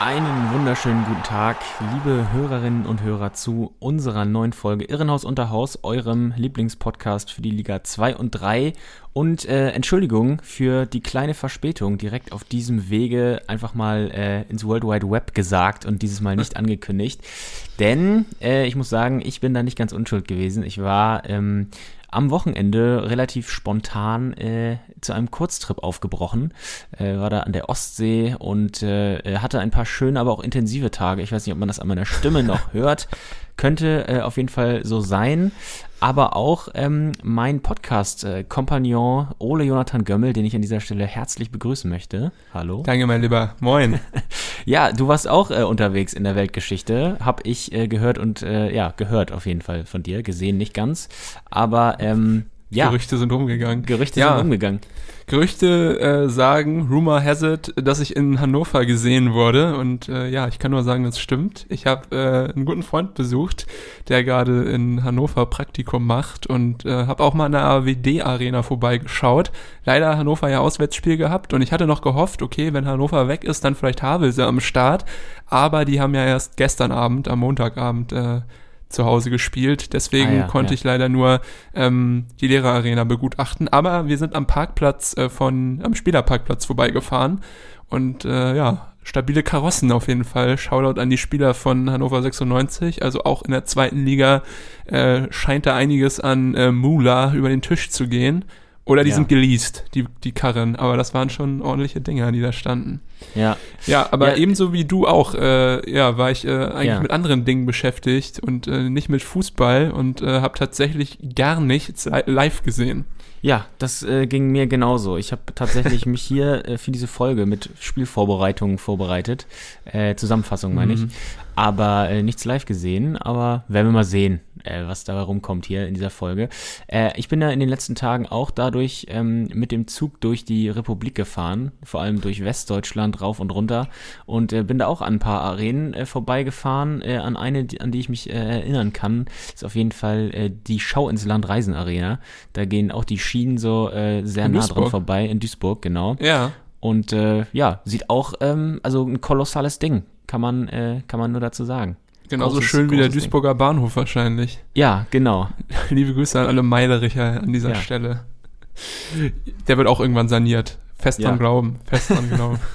Einen wunderschönen guten Tag, liebe Hörerinnen und Hörer zu unserer neuen Folge Irrenhaus unter Haus, eurem Lieblingspodcast für die Liga 2 und 3. Und äh, Entschuldigung für die kleine Verspätung direkt auf diesem Wege einfach mal äh, ins World Wide Web gesagt und dieses Mal nicht angekündigt. Denn äh, ich muss sagen, ich bin da nicht ganz unschuld gewesen. Ich war ähm, am Wochenende relativ spontan äh, zu einem Kurztrip aufgebrochen. Äh, war da an der Ostsee und äh, hatte ein paar schöne, aber auch intensive Tage. Ich weiß nicht, ob man das an meiner Stimme noch hört. Könnte äh, auf jeden Fall so sein. Aber auch ähm, mein Podcast-Kompagnon äh, Ole Jonathan Gömmel, den ich an dieser Stelle herzlich begrüßen möchte. Hallo. Danke, mein Lieber. Moin. ja, du warst auch äh, unterwegs in der Weltgeschichte, hab ich äh, gehört und äh, ja, gehört auf jeden Fall von dir, gesehen nicht ganz. Aber ähm, ja. Gerüchte sind umgegangen. Gerüchte ja. sind umgegangen. Gerüchte äh, sagen, Rumor has it, dass ich in Hannover gesehen wurde. Und äh, ja, ich kann nur sagen, das stimmt. Ich habe äh, einen guten Freund besucht, der gerade in Hannover Praktikum macht und äh, habe auch mal in der AWD-Arena vorbeigeschaut. Leider Hannover ja Auswärtsspiel gehabt und ich hatte noch gehofft, okay, wenn Hannover weg ist, dann vielleicht Havelse am Start. Aber die haben ja erst gestern Abend, am Montagabend, äh, zu Hause gespielt. Deswegen Ah ja, konnte ja. ich leider nur ähm, die Lehrerarena begutachten. Aber wir sind am Parkplatz äh, von, am Spielerparkplatz vorbeigefahren. Und äh, ja, stabile Karossen auf jeden Fall. Shoutout an die Spieler von Hannover 96. Also auch in der zweiten Liga äh, scheint da einiges an äh, Mula über den Tisch zu gehen. Oder die Ja. sind geleast, die, die Karren. Aber das waren schon ordentliche Dinger, die da standen. Ja. Ja, aber Ja. ebenso wie du auch, äh, ja, war ich äh, eigentlich Ja. mit anderen Dingen beschäftigt und äh, nicht mit Fußball und äh, habe tatsächlich gar nichts li- live gesehen. Ja, das äh, ging mir genauso. Ich habe tatsächlich mich hier äh, für diese Folge mit Spielvorbereitungen vorbereitet. Äh, Zusammenfassung meine ich. Aber äh, nichts live gesehen. Aber werden wir mal sehen, äh, was da rumkommt hier in dieser Folge. Äh, ich bin ja in den letzten Tagen auch dadurch ähm, mit dem Zug durch die Republik gefahren. Vor allem durch Westdeutschland rauf und runter. Und äh, bin da auch an ein paar Arenen äh, vorbeigefahren. Äh, an eine, an die ich mich äh, erinnern kann, ist auf jeden Fall äh, die Schau ins Land Reisen Arena. Da gehen auch die Schienen so äh, sehr In nah dran Duisburg. vorbei. In Duisburg, genau. Ja, Und äh, ja, sieht auch, ähm, also ein kolossales Ding, kann man, äh, kann man nur dazu sagen. genauso Großes- schön wie der großes Ding. Duisburger Bahnhof wahrscheinlich. Ja, genau. Liebe Grüße an alle Meidericher an dieser Ja. Stelle. Der wird auch irgendwann saniert. Fest Ja. dran glauben, fest dran glauben.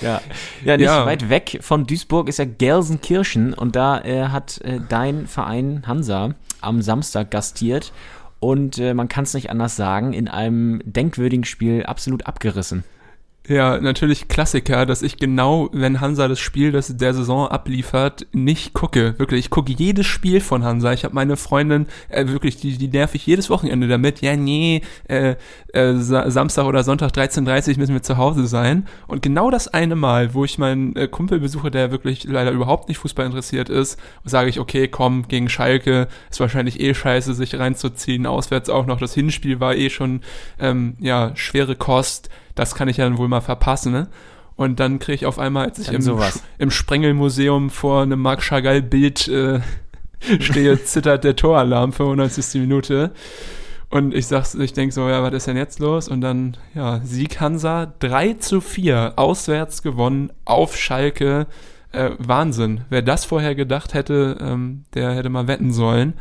Ja, ja nicht Ja. weit weg von Duisburg ist ja Gelsenkirchen und da äh, hat äh, dein Verein Hansa am Samstag gastiert und äh, man kann es nicht anders sagen, in einem denkwürdigen Spiel absolut abgerissen. Ja, natürlich Klassiker, dass ich genau, wenn Hansa das Spiel das der Saison abliefert, nicht gucke. Wirklich, ich gucke jedes Spiel von Hansa. Ich habe meine Freundin, äh, wirklich, die, die nerv ich jedes Wochenende damit. Ja, nee, äh, äh, Sa Samstag oder Sonntag 13.30 müssen wir zu Hause sein. Und genau das eine Mal, wo ich meinen äh, Kumpel besuche, der wirklich leider überhaupt nicht Fußball interessiert ist, sage ich, okay, komm, gegen Schalke, ist wahrscheinlich eh scheiße, sich reinzuziehen. Auswärts auch noch. Das Hinspiel war eh schon, ähm, ja, schwere Kost das kann ich ja dann wohl mal verpassen, ne? Und dann kriege ich auf einmal, als ich Dann im, sowas. im Sprengelmuseum vor einem Marc Chagall-Bild äh, stehe, zittert der Toralarm, 95. Minute. Und ich sag's, ich denk so, ja, was ist denn jetzt los? Und dann, ja, Sieg Hansa, 3 zu 4, auswärts gewonnen, auf Schalke. Äh, Wahnsinn. Wer das vorher gedacht hätte, ähm, der hätte mal wetten sollen.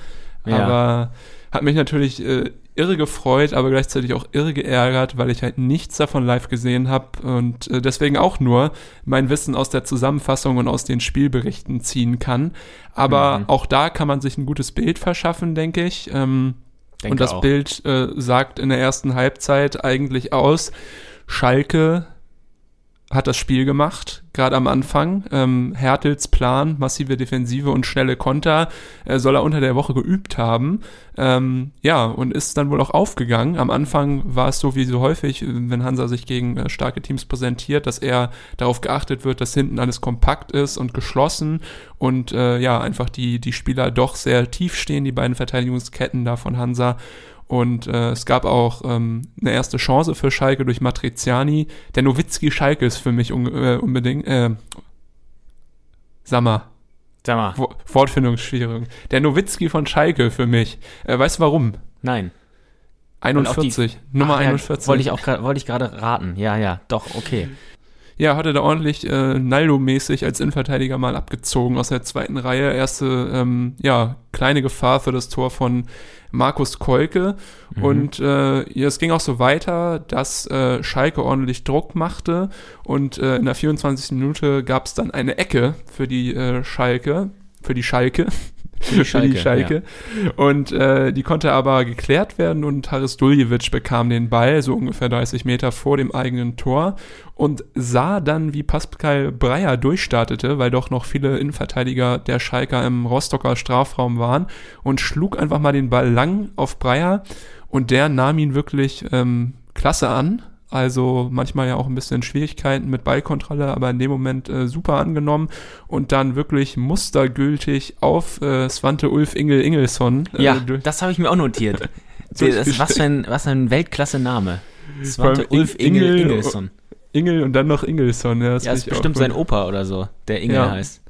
Ja. Aber hat mich natürlich äh, irre gefreut, aber gleichzeitig auch irre geärgert, weil ich halt nichts davon live gesehen habe und äh, deswegen auch nur mein Wissen aus der Zusammenfassung und aus den Spielberichten ziehen kann. Aber Mhm. auch da kann man sich ein gutes Bild verschaffen, denke ich. Ähm, Denke und das auch. Bild äh, sagt in der ersten Halbzeit eigentlich aus, Schalke hat das Spiel gemacht, gerade am Anfang. Ähm, Hertels Plan, massive Defensive und schnelle Konter äh, soll er unter der Woche geübt haben. Ähm, ja, und ist dann wohl auch aufgegangen. Am Anfang war es so wie so häufig, wenn Hansa sich gegen äh, starke Teams präsentiert, dass er darauf geachtet wird, dass hinten alles kompakt ist und geschlossen und äh, ja, einfach die, die Spieler doch sehr tief stehen, die beiden Verteidigungsketten da von Hansa. Und äh, es gab auch ähm, eine erste Chance für Schalke durch Matriziani. Der Nowitzki Schalke ist für mich un äh, unbedingt. Äh, sag mal. Sag mal. Wo. Der Nowitzki von Schalke für mich. Äh, weißt du warum? Nein. 41. Die, Nummer ach, 41. Ja, wollte ich auch wollte ich gerade raten. Ja, ja, doch, okay. Ja, hatte da ordentlich äh, Naldo-mäßig als Innenverteidiger mal abgezogen aus der zweiten Reihe. Erste, ähm, ja, kleine Gefahr für das Tor von Markus Kolke. Mhm. Und äh, ja, es ging auch so weiter, dass äh, Schalke ordentlich Druck machte. Und äh, in der 24. Minute gab es dann eine Ecke für die äh, Schalke, für die Schalke. Für die Schalke. die Schalke. Ja. Und äh, die konnte aber geklärt werden und Haris Duljevic bekam den Ball so ungefähr 30 Meter vor dem eigenen Tor und sah dann, wie Pascal Breyer durchstartete, weil doch noch viele Innenverteidiger der Schalker im Rostocker Strafraum waren und schlug einfach mal den Ball lang auf Breyer und der nahm ihn wirklich ähm, klasse an. Also manchmal ja auch ein bisschen Schwierigkeiten mit Ballkontrolle, aber in dem Moment äh, super angenommen und dann wirklich mustergültig auf äh, Svante Ulf Ingel Ingelsson. Äh, ja, das habe ich mir auch notiert. das, was, für ein, was für ein Weltklasse-Name. Svante Ulf Ingel Ingelsson. Ingel und dann noch Ingelsson. Ja, das ja, ist bestimmt sein Opa oder so, der Ingel ja. heißt.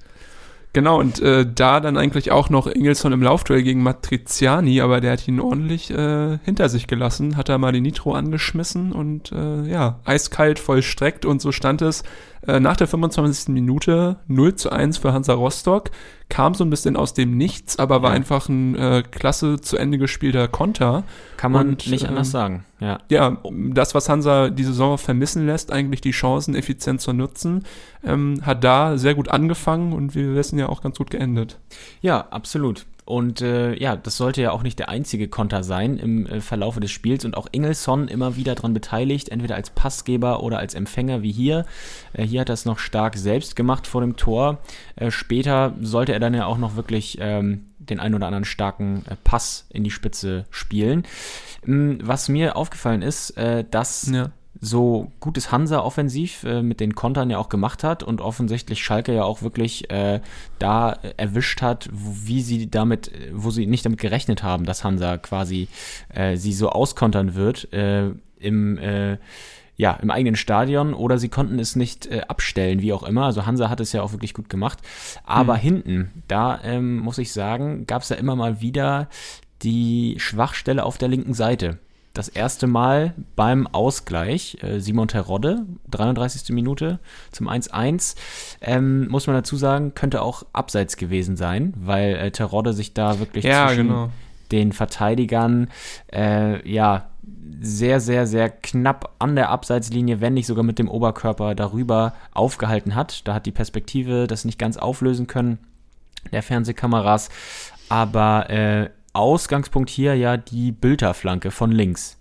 Genau, und äh, da dann eigentlich auch noch Ingelsson im Laufduell gegen Matriziani, aber der hat ihn ordentlich äh, hinter sich gelassen, hat da mal die Nitro angeschmissen und äh, ja, eiskalt vollstreckt und so stand es äh, nach der 25. Minute 0 zu 1 für Hansa Rostock. Kam so ein bisschen aus dem Nichts, aber war ja. einfach ein äh, klasse zu Ende gespielter Konter. Kann man und, nicht anders ähm, sagen, ja. Ja, das, was Hansa die Saison vermissen lässt, eigentlich die Chancen effizient zu nutzen, ähm, hat da sehr gut angefangen und wir wissen ja auch ganz gut geendet. Ja, absolut. Und äh, ja, das sollte ja auch nicht der einzige Konter sein im äh, Verlaufe des Spiels und auch Ingelsson immer wieder daran beteiligt, entweder als Passgeber oder als Empfänger wie hier. Äh, hier hat er es noch stark selbst gemacht vor dem Tor. Äh, später sollte er dann ja auch noch wirklich ähm, den ein oder anderen starken äh, Pass in die Spitze spielen. Ähm, was mir aufgefallen ist, äh, dass ja so gutes Hansa offensiv äh, mit den Kontern ja auch gemacht hat und offensichtlich Schalke ja auch wirklich äh, da erwischt hat, wie sie damit, wo sie nicht damit gerechnet haben, dass Hansa quasi äh, sie so auskontern wird äh, im äh, ja, im eigenen Stadion oder sie konnten es nicht äh, abstellen, wie auch immer. Also Hansa hat es ja auch wirklich gut gemacht. Aber mhm. hinten, da ähm, muss ich sagen, gab es ja immer mal wieder die Schwachstelle auf der linken Seite das erste Mal beim Ausgleich. Äh, Simon Terodde, 33. Minute zum 1-1. Ähm, muss man dazu sagen, könnte auch abseits gewesen sein, weil äh, Terodde sich da wirklich ja, zwischen genau. den Verteidigern äh, ja sehr, sehr, sehr knapp an der Abseitslinie, wenn nicht sogar mit dem Oberkörper darüber aufgehalten hat. Da hat die Perspektive das nicht ganz auflösen können, der Fernsehkameras. Aber äh, Ausgangspunkt hier ja die Bülter-Flanke von links.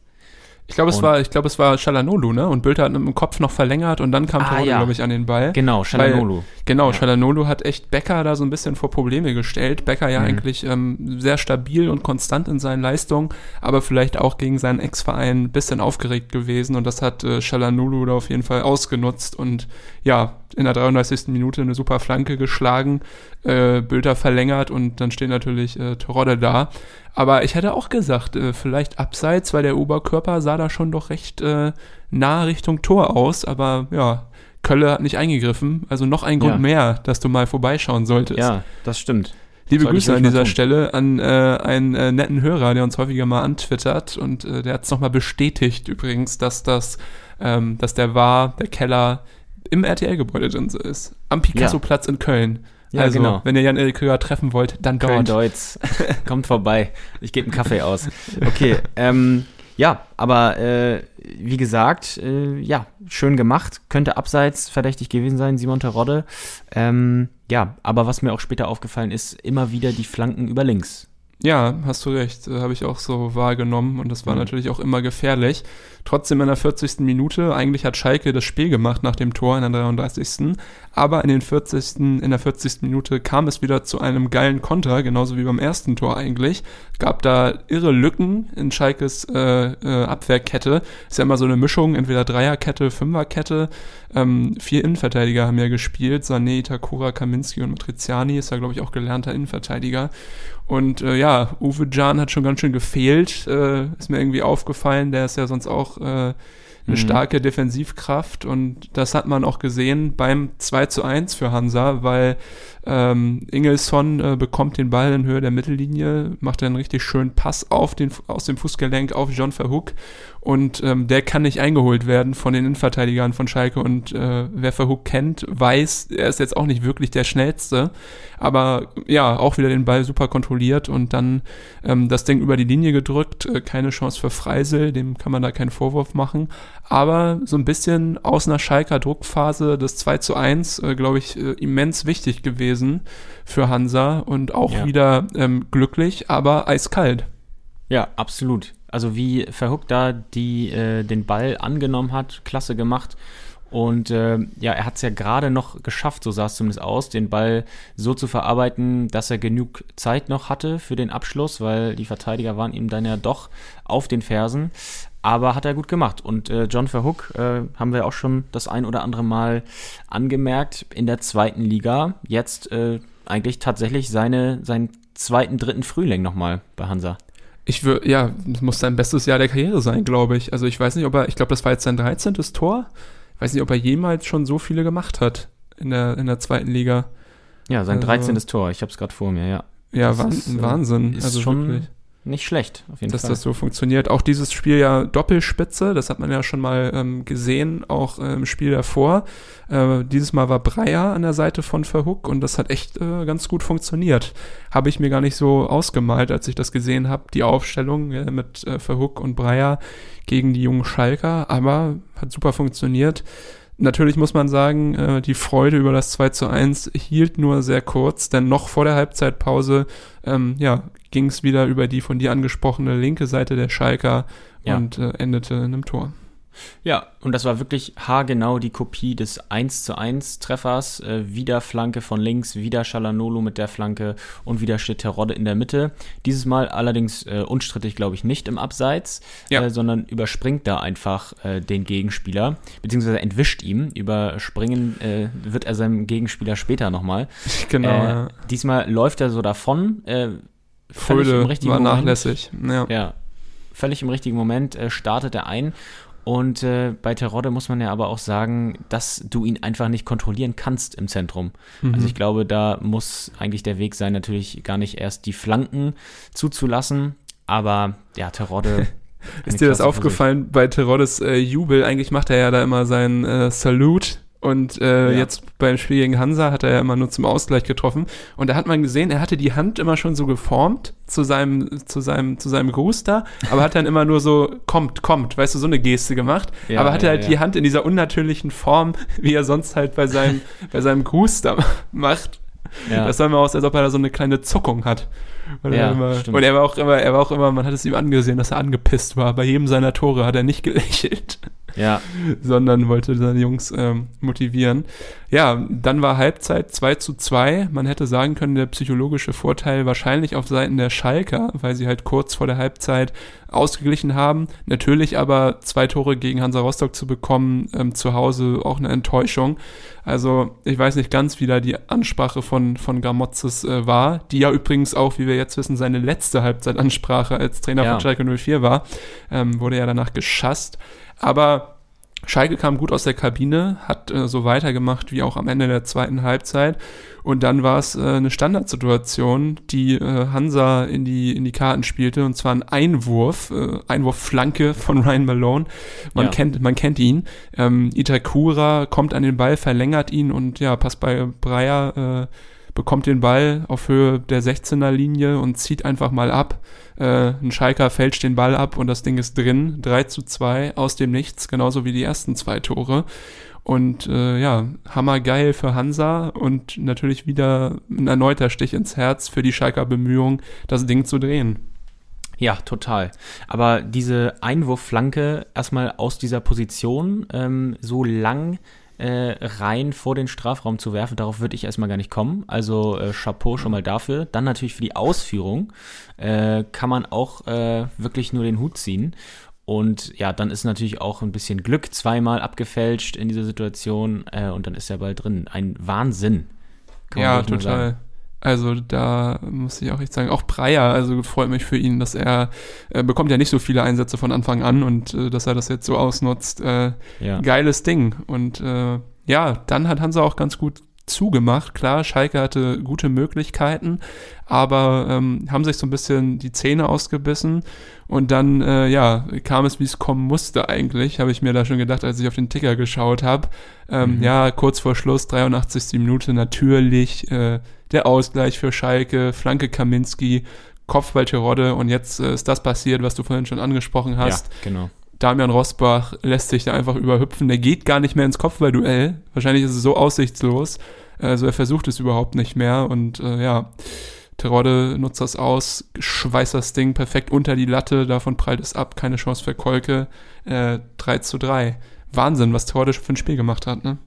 Ich glaube, es war, ich glaube, es war Shalanolu, ne? Und Bülter hat mit dem Kopf noch verlängert und dann kam ah, ja. glaube ich, an den Ball. Genau, Shalanolu. Genau, ja. Shalanolu hat echt Becker da so ein bisschen vor Probleme gestellt. Becker ja mhm. eigentlich ähm, sehr stabil und konstant in seinen Leistungen, aber vielleicht auch gegen seinen Ex-Verein ein bisschen aufgeregt gewesen und das hat äh, Shalanolu da auf jeden Fall ausgenutzt und ja, in der 33. Minute eine super Flanke geschlagen, äh, Bülter verlängert und dann steht natürlich äh, Terodde da. Aber ich hätte auch gesagt, äh, vielleicht abseits, weil der Oberkörper sah da schon doch recht äh, nah Richtung Tor aus. Aber ja, Kölle hat nicht eingegriffen. Also noch ein Grund ja. mehr, dass du mal vorbeischauen solltest. Ja, das stimmt. Liebe Grüße an dieser Stelle an äh, einen äh, netten Hörer, der uns häufiger mal antwittert und äh, der hat es nochmal bestätigt übrigens, dass das, ähm, dass der war, der Keller im RTL-Gebäude drin ist. Am Picasso-Platz ja. in Köln. Ja, also, genau. wenn ihr Jan-Erik Höher treffen wollt, dann dort. Köln-Deutz. Kommt vorbei. Ich gebe einen Kaffee aus. Okay, ähm, ja, aber äh, wie gesagt, äh, ja, schön gemacht. Könnte abseits verdächtig gewesen sein, Simon Terodde. Ähm, ja, aber was mir auch später aufgefallen ist, immer wieder die Flanken über links. Ja, hast du recht. Äh, Habe ich auch so wahrgenommen und das war Mhm. natürlich auch immer gefährlich. Trotzdem in der 40. Minute, eigentlich hat Schalke das Spiel gemacht nach dem Tor in der 33. Aber in, den 40., in der 40. Minute kam es wieder zu einem geilen Konter, genauso wie beim ersten Tor eigentlich. Gab da irre Lücken in Schalkes äh, äh, Abwehrkette. Ist ja immer so eine Mischung, entweder Dreierkette, Fünferkette. Ähm, vier Innenverteidiger haben ja gespielt. Sané, Itakura, Kaminski und Matriziani ist ja, glaube ich, auch gelernter Innenverteidiger. Und äh, ja, Uwe Can hat schon ganz schön gefehlt, äh, ist mir irgendwie aufgefallen. Der ist ja sonst auch äh, eine Mhm. starke Defensivkraft und das hat man auch gesehen beim 2 zu 1 für Hansa, weil ähm, Ingelsson äh, bekommt den Ball in Höhe der Mittellinie, macht einen richtig schönen Pass auf den, aus dem Fußgelenk auf John Verhoek. Und ähm, der kann nicht eingeholt werden von den Innenverteidigern von Schalke. Und äh, wer Verhoek kennt, weiß, er ist jetzt auch nicht wirklich der schnellste, aber ja, auch wieder den Ball super kontrolliert und dann ähm, das Ding über die Linie gedrückt, äh, keine Chance für Freisel, dem kann man da keinen Vorwurf machen, aber so ein bisschen aus einer Schalker Druckphase, das 2 zu 1, äh, glaube ich, äh, immens wichtig gewesen für Hansa und auch Ja. wieder ähm, glücklich, aber eiskalt. Ja, absolut. Also wie Verhook da die, äh, den Ball angenommen hat, klasse gemacht. Und äh, ja, er hat es ja gerade noch geschafft, so sah es zumindest aus, den Ball so zu verarbeiten, dass er genug Zeit noch hatte für den Abschluss, weil die Verteidiger waren ihm dann ja doch auf den Fersen. Aber hat er gut gemacht. Und äh, John Verhook äh, haben wir auch schon das ein oder andere Mal angemerkt in der zweiten Liga. Jetzt äh, eigentlich tatsächlich seine, seinen zweiten, dritten Frühling nochmal bei Hansa. Ich würde, ja, das muss sein bestes Jahr der Karriere sein, glaube ich. Also ich weiß nicht, ob er, ich glaube, das war jetzt sein 13. Tor. Ich weiß nicht, ob er jemals schon so viele gemacht hat in der, in der zweiten Liga. Ja, sein Also- 13. Tor, ich habe es gerade vor mir, ja. Ja, Das Wahn, ist, äh, Wahnsinn. Ist also schon wirklich. Nicht schlecht, auf jeden dass Fall. das so funktioniert. Auch dieses Spiel ja Doppelspitze, das hat man ja schon mal ähm, gesehen, auch äh, im Spiel davor. Äh, dieses Mal war Breyer an der Seite von Verhook und das hat echt äh, ganz gut funktioniert. Habe ich mir gar nicht so ausgemalt, als ich das gesehen habe, die Aufstellung äh, mit äh, Verhook und Breyer gegen die jungen Schalker, aber hat super funktioniert. Natürlich muss man sagen, äh, die Freude über das 2 zu 1 hielt nur sehr kurz, denn noch vor der Halbzeitpause ähm, ja, ging es wieder über die von dir angesprochene linke Seite der Schalker Ja. und äh, endete in einem Tor. Ja, und das war wirklich haargenau die Kopie des 1 zu 1 Treffers. Äh, wieder Flanke von links, wieder Shalanolo mit der Flanke und wieder steht Terodde in der Mitte. Dieses Mal allerdings äh, unstrittig, glaube ich, nicht im Abseits, Ja. äh, sondern überspringt da einfach äh, den Gegenspieler, beziehungsweise entwischt ihm. Überspringen äh, wird er seinem Gegenspieler später nochmal. Genau, äh. Diesmal läuft er so davon. Äh, völlig im Fröde richtigen war Moment. nachlässig. Ja. Ja, völlig im richtigen Moment äh, startet er ein. Und äh, bei Terodde muss man ja aber auch sagen, dass du ihn einfach nicht kontrollieren kannst im Zentrum. Mhm. Also ich glaube, da muss eigentlich der Weg sein, natürlich gar nicht erst die Flanken zuzulassen. Aber ja, Terodde. Ist dir das aufgefallen bei Teroddes äh, Jubel? Eigentlich macht er ja da immer seinen äh, Salute und äh, Ja. jetzt beim Spiel gegen Hansa hat er ja immer nur zum Ausgleich getroffen und da hat man gesehen, er hatte die Hand immer schon so geformt zu seinem zu seinem zu seinem Gruß da, aber hat dann immer nur so kommt kommt, weißt du, so eine Geste gemacht, Ja, aber hatte ja, halt die Hand in dieser unnatürlichen Form, wie er sonst halt bei seinem bei seinem Gruß da macht. Das sah immer aus, als ob er da so eine kleine Zuckung hat. Und, Ja, er immer, und er war auch immer, er war auch immer, man hat es ihm angesehen, dass er angepisst war. Bei jedem seiner Tore hat er nicht gelächelt, ja, sondern wollte seine Jungs ähm, motivieren. Ja, dann war Halbzeit 2 zu 2. Man hätte sagen können, der psychologische Vorteil wahrscheinlich auf Seiten der Schalker, weil sie halt kurz vor der Halbzeit ausgeglichen haben. Natürlich aber zwei Tore gegen Hansa Rostock zu bekommen, ähm, zu Hause auch eine Enttäuschung. Also ich weiß nicht ganz, wie da die Ansprache von, von Gramozis äh, war, die ja übrigens auch, wie wir jetzt wissen, seine letzte Halbzeitansprache als Trainer Ja. von Schalke 04 war, ähm, wurde ja danach geschasst. Aber Schalke kam gut aus der Kabine, hat äh, so weitergemacht wie auch am Ende der zweiten Halbzeit. Und dann war es äh, eine Standardsituation, die äh, Hansa in die, in die Karten spielte, und zwar ein Einwurf, äh, Einwurfflanke von Ryan Malone. Man, Ja. kennt, man kennt ihn. Ähm, Itakura kommt an den Ball, verlängert ihn und ja, passt bei Breyer, äh, bekommt den Ball auf Höhe der 16er Linie und zieht einfach mal ab. Äh, ein Schalker fälscht den Ball ab und das Ding ist drin. 3 zu 2 aus dem Nichts, genauso wie die ersten zwei Tore. Und äh, ja, hammergeil für Hansa und natürlich wieder ein erneuter Stich ins Herz für die Schalker Bemühungen, das Ding zu drehen. Ja, total. Aber diese Einwurfflanke erstmal aus dieser Position ähm, so lang äh, rein vor den Strafraum zu werfen, darauf würde ich erstmal gar nicht kommen. Also äh, Chapeau schon mal dafür. Dann natürlich für die Ausführung äh, kann man auch äh, wirklich nur den Hut ziehen. Und ja, dann ist natürlich auch ein bisschen Glück zweimal abgefälscht in dieser Situation äh, und dann ist der Ball drin. Ein Wahnsinn. ja, total. Also da muss ich auch echt sagen, auch Breyer, also freut mich für ihn, dass er, er bekommt ja nicht so viele Einsätze von Anfang an und äh, dass er das jetzt so ausnutzt. Äh, ja. Geiles Ding. Und äh, ja, dann hat Hansa auch ganz gut zugemacht. Klar, Schalke hatte gute Möglichkeiten, aber ähm, haben sich so ein bisschen die Zähne ausgebissen und dann, äh, ja, kam es, wie es kommen musste eigentlich, habe ich mir da schon gedacht, als ich auf den Ticker geschaut habe. Ähm, mhm. Ja, kurz vor Schluss, 83. Minute, natürlich äh, der Ausgleich für Schalke, Flanke Kaminski, Kopfball Terodde und jetzt äh, ist das passiert, was du vorhin schon angesprochen hast. Ja, genau. Damian Rosbach lässt sich da einfach überhüpfen. Der geht gar nicht mehr ins Kopfballduell. Wahrscheinlich ist es so aussichtslos. Also er versucht es überhaupt nicht mehr und äh, ja, Terodde nutzt das aus, schweißt das Ding perfekt unter die Latte, davon prallt es ab, keine Chance für Kolke. Äh, 3 zu 3. Wahnsinn, was Terodde für ein Spiel gemacht hat, ne?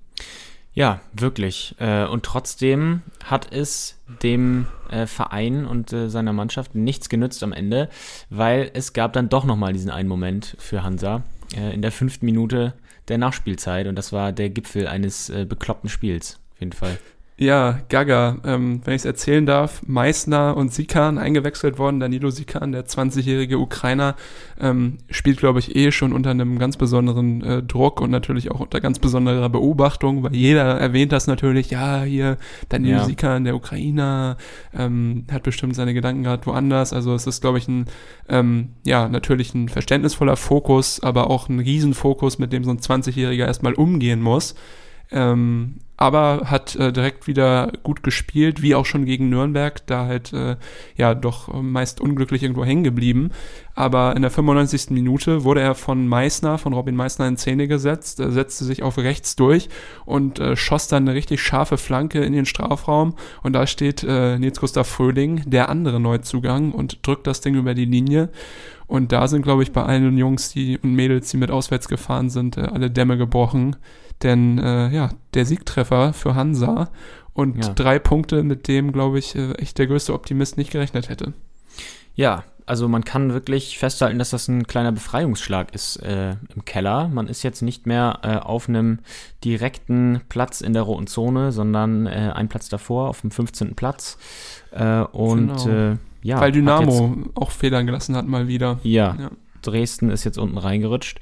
Ja, wirklich. Äh, und trotzdem hat es dem äh, Verein und äh, seiner Mannschaft nichts genützt am Ende, weil es gab dann doch nochmal diesen einen Moment für Hansa in der fünften Minute der Nachspielzeit und das war der Gipfel eines bekloppten Spiels jeden Fall. Ja, Gaga, ähm, wenn ich es erzählen darf, Meißner und Sikan eingewechselt worden. Danilo Sikan, der 20-jährige Ukrainer, ähm, spielt, glaube ich, eh schon unter einem ganz besonderen äh, Druck und natürlich auch unter ganz besonderer Beobachtung, weil jeder erwähnt das natürlich, ja, hier, Danilo ja. Sikan, der Ukrainer, ähm, hat bestimmt seine Gedanken gerade woanders. Also es ist, glaube ich, ein, ähm, ja, natürlich ein verständnisvoller Fokus, aber auch ein Riesenfokus, mit dem so ein 20-Jähriger erstmal umgehen muss. Ähm, aber hat äh, direkt wieder gut gespielt, wie auch schon gegen Nürnberg, da halt äh, ja doch meist unglücklich irgendwo hängen geblieben. Aber in der 95. Minute wurde er von Meißner, von Robin Meißner in Szene gesetzt, äh, setzte sich auf rechts durch und äh, schoss dann eine richtig scharfe Flanke in den Strafraum. Und da steht äh, Nils Gustav Fröhling, der andere Neuzugang, und drückt das Ding über die Linie. Und da sind, glaube ich, bei allen Jungs die, und Mädels, die mit auswärts gefahren sind, äh, alle Dämme gebrochen. Denn äh, ja, der Siegtreffer für Hansa und ja. drei Punkte, mit dem, glaube ich, äh, echt der größte Optimist nicht gerechnet hätte. Ja, also man kann wirklich festhalten, dass das ein kleiner Befreiungsschlag ist äh, im Keller. Man ist jetzt nicht mehr äh, auf einem direkten Platz in der roten Zone, sondern äh, ein Platz davor, auf dem 15. Platz. Äh, und genau. Äh, ja. Weil Dynamo jetzt, auch Federn gelassen hat, mal wieder. Ja, ja. Dresden ist jetzt unten reingerutscht.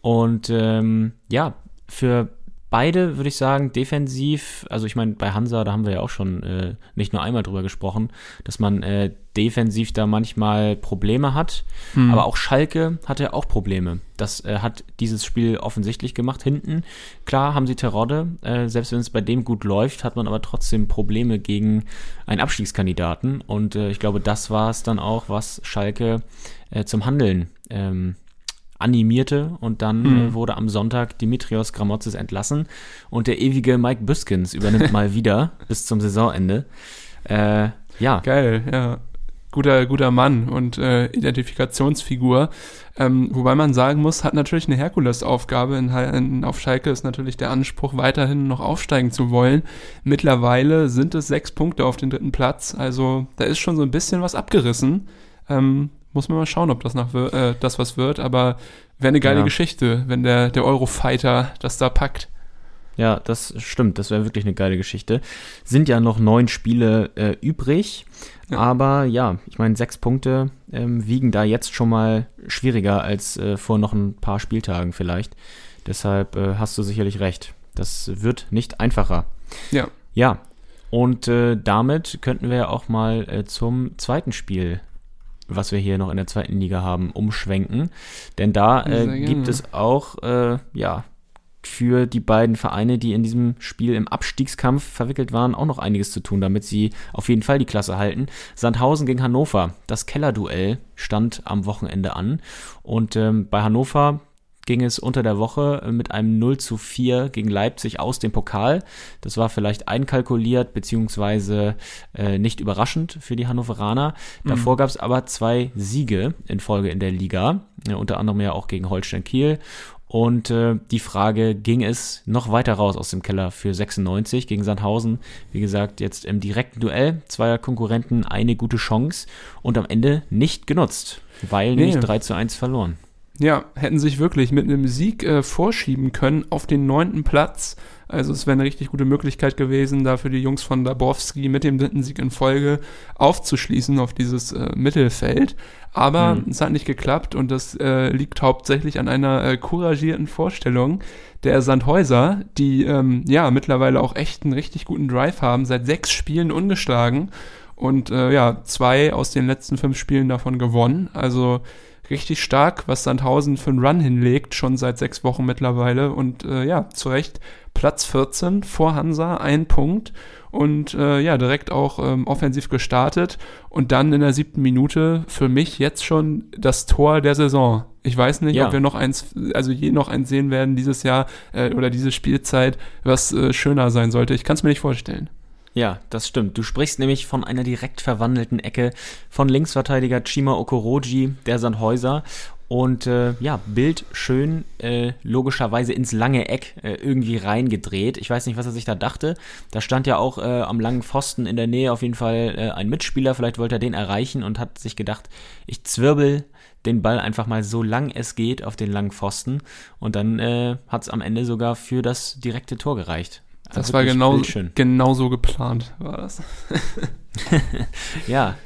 Und ähm, ja, für beide würde ich sagen, defensiv, also ich meine, bei Hansa, da haben wir ja auch schon äh, nicht nur einmal drüber gesprochen, dass man äh, defensiv da manchmal Probleme hat. Hm. Aber auch Schalke hatte auch Probleme. Das äh, hat dieses Spiel offensichtlich gemacht. Hinten, klar, haben sie Terodde. Äh, selbst wenn es bei dem gut läuft, hat man aber trotzdem Probleme gegen einen Abstiegskandidaten. Und äh, ich glaube, das war es dann auch, was Schalke äh, zum Handeln ähm, animierte und dann mhm. äh, wurde am Sonntag Dimitrios Gramotzes entlassen und der ewige Mike Büskens übernimmt mal wieder bis zum Saisonende. Äh, ja. Geil, ja. Guter, guter Mann und äh, Identifikationsfigur. Ähm, wobei man sagen muss, hat natürlich eine Herkulesaufgabe. In, in, auf Schalke ist natürlich der Anspruch, weiterhin noch aufsteigen zu wollen. Mittlerweile sind es sechs Punkte auf den dritten Platz. Also da ist schon so ein bisschen was abgerissen. Ähm, muss man mal schauen, ob das nach äh, das was wird, aber wäre eine geile ja. Geschichte, wenn der, der Eurofighter das da packt. Ja, das stimmt, das wäre wirklich eine geile Geschichte. Sind ja noch neun Spiele äh, übrig, ja. aber ja, ich meine, sechs Punkte ähm, wiegen da jetzt schon mal schwieriger als äh, vor noch ein paar Spieltagen vielleicht. Deshalb äh, hast du sicherlich recht. Das wird nicht einfacher. Ja. Ja, und äh, damit könnten wir auch mal äh, zum zweiten Spiel was wir hier noch in der zweiten Liga haben, umschwenken. Denn da äh, gibt es auch, äh, ja, für die beiden Vereine, die in diesem Spiel im Abstiegskampf verwickelt waren, auch noch einiges zu tun, damit sie auf jeden Fall die Klasse halten. Sandhausen gegen Hannover, das Kellerduell stand am Wochenende an. Und ähm, bei Hannover ging es unter der Woche mit einem 0 zu 4 gegen Leipzig aus dem Pokal. Das war vielleicht einkalkuliert, beziehungsweise äh, nicht überraschend für die Hannoveraner. Davor mhm. gab es aber zwei Siege in Folge in der Liga, ja, unter anderem ja auch gegen Holstein Kiel. Und äh, die Frage, ging es noch weiter raus aus dem Keller für 96 gegen Sandhausen? Wie gesagt, jetzt im direkten Duell zweier Konkurrenten eine gute Chance und am Ende nicht genutzt, weil nee. nicht 3 zu 1 verloren. Ja, hätten sich wirklich mit einem Sieg äh, vorschieben können auf den neunten Platz. Also es wäre eine richtig gute Möglichkeit gewesen, da für die Jungs von Dabowski mit dem dritten Sieg in Folge aufzuschließen auf dieses äh, Mittelfeld. Aber mhm. es hat nicht geklappt und das äh, liegt hauptsächlich an einer äh, couragierten Vorstellung der Sandhäuser, die ähm, ja mittlerweile auch echt einen richtig guten Drive haben, seit sechs Spielen ungeschlagen und äh, ja, zwei aus den letzten fünf Spielen davon gewonnen. Also richtig stark, was Sandhausen für einen Run hinlegt, schon seit sechs Wochen mittlerweile. Und äh, ja, zu Recht Platz 14 vor Hansa, ein Punkt. Und äh, ja, direkt auch ähm, offensiv gestartet. Und dann in der siebten Minute für mich jetzt schon das Tor der Saison. Ich weiß nicht, ja. ob wir noch eins, also je noch eins sehen werden dieses Jahr äh, oder diese Spielzeit, was äh, schöner sein sollte. Ich kann es mir nicht vorstellen. Ja, das stimmt. Du sprichst nämlich von einer direkt verwandelten Ecke von Linksverteidiger Chima Okoroji, der Sandhäuser. Und äh, ja, Bild schön äh, logischerweise ins lange Eck äh, irgendwie reingedreht. Ich weiß nicht, was er sich da dachte. Da stand ja auch äh, am langen Pfosten in der Nähe auf jeden Fall äh, ein Mitspieler. Vielleicht wollte er den erreichen und hat sich gedacht, ich zwirbel den Ball einfach mal so lang es geht auf den langen Pfosten. Und dann äh, hat es am Ende sogar für das direkte Tor gereicht. Das war genau, genau so geplant, war das. ja,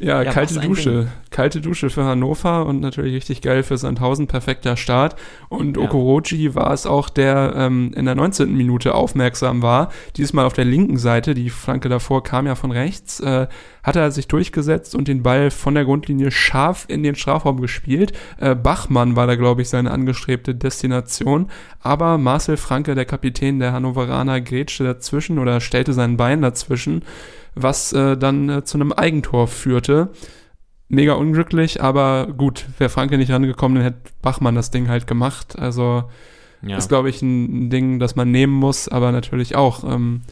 ja, ja kalte Dusche. Kalte Dusche für Hannover und natürlich richtig geil für Sandhausen. Perfekter Start. Und ja. Okorochi war es auch, der ähm, in der 19. Minute aufmerksam war. Diesmal auf der linken Seite. Die Flanke davor kam ja von rechts. Äh, hat er sich durchgesetzt und den Ball von der Grundlinie scharf in den Strafraum gespielt. Äh, Bachmann war da, glaube ich, seine angestrebte Destination. Aber Marcel Franke, der Kapitän der Hannoveraner, grätschte dazwischen oder stellte sein Bein dazwischen was äh, dann äh, zu einem Eigentor führte. Mega unglücklich, aber gut, wäre Franke nicht rangekommen, dann hätte Bachmann das Ding halt gemacht. Also ja. ist, glaube ich, ein, Ding, das man nehmen muss, aber natürlich auch ähm,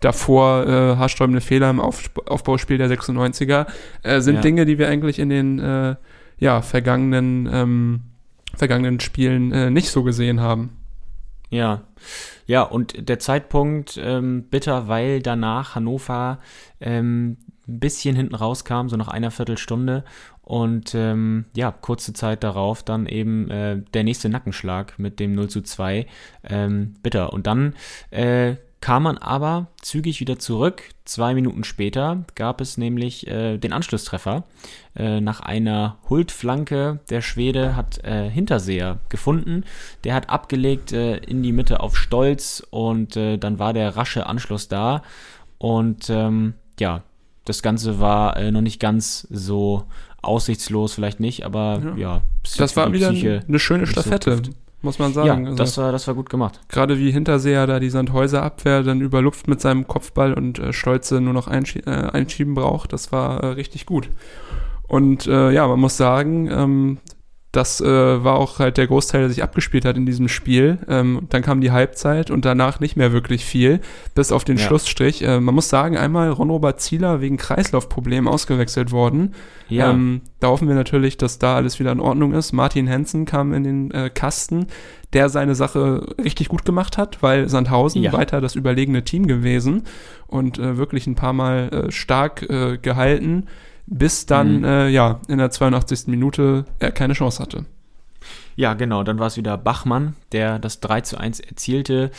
davor äh, haarsträubende Fehler im Auf, Aufbauspiel der 96er äh, sind ja. Dinge, die wir eigentlich in den äh, ja, vergangenen, ähm, vergangenen Spielen äh, nicht so gesehen haben. Ja, ja, und der Zeitpunkt ähm, bitter, weil danach Hannover ähm, ein bisschen hinten rauskam, so nach einer Viertelstunde. Und ähm, ja, kurze Zeit darauf dann eben äh, der nächste Nackenschlag mit dem 0 zu 2. Ähm, bitter. Und dann äh, kam man aber zügig wieder zurück. Zwei Minuten später gab es nämlich äh, den Anschlusstreffer. Äh, nach einer Hultflanke der Schwede hat äh, Hinterseher gefunden. Der hat abgelegt äh, in die Mitte auf Stolz und äh, dann war der rasche Anschluss da. Und ähm, ja, das Ganze war äh, noch nicht ganz so aussichtslos, vielleicht nicht, aber ja, ja das war wieder Psyche eine schöne Staffette. So muss man sagen. Ja, also, das, war, das war gut gemacht. Gerade wie Hinterseher da die Sandhäuser Abwehr dann überlupft mit seinem Kopfball und äh, Stolze nur noch einschie äh, einschieben braucht, das war äh, richtig gut. Und äh, ja, man muss sagen, ähm, das äh, war auch halt der Großteil, der sich abgespielt hat in diesem Spiel. Ähm, dann kam die Halbzeit und danach nicht mehr wirklich viel, bis auf den ja. Schlussstrich. Äh, man muss sagen, einmal Ron-Robert Zieler wegen Kreislaufproblemen ausgewechselt worden. Ja. Ähm, da hoffen wir natürlich, dass da alles wieder in Ordnung ist. Martin Hensen kam in den äh, Kasten, der seine Sache richtig gut gemacht hat, weil Sandhausen ja. weiter das überlegene Team gewesen und äh, wirklich ein paar Mal äh, stark äh, gehalten bis dann, mhm. äh, ja, in der 82. Minute er keine Chance hatte. Ja, genau, dann war es wieder Bachmann, der das 3 zu 1 erzielte.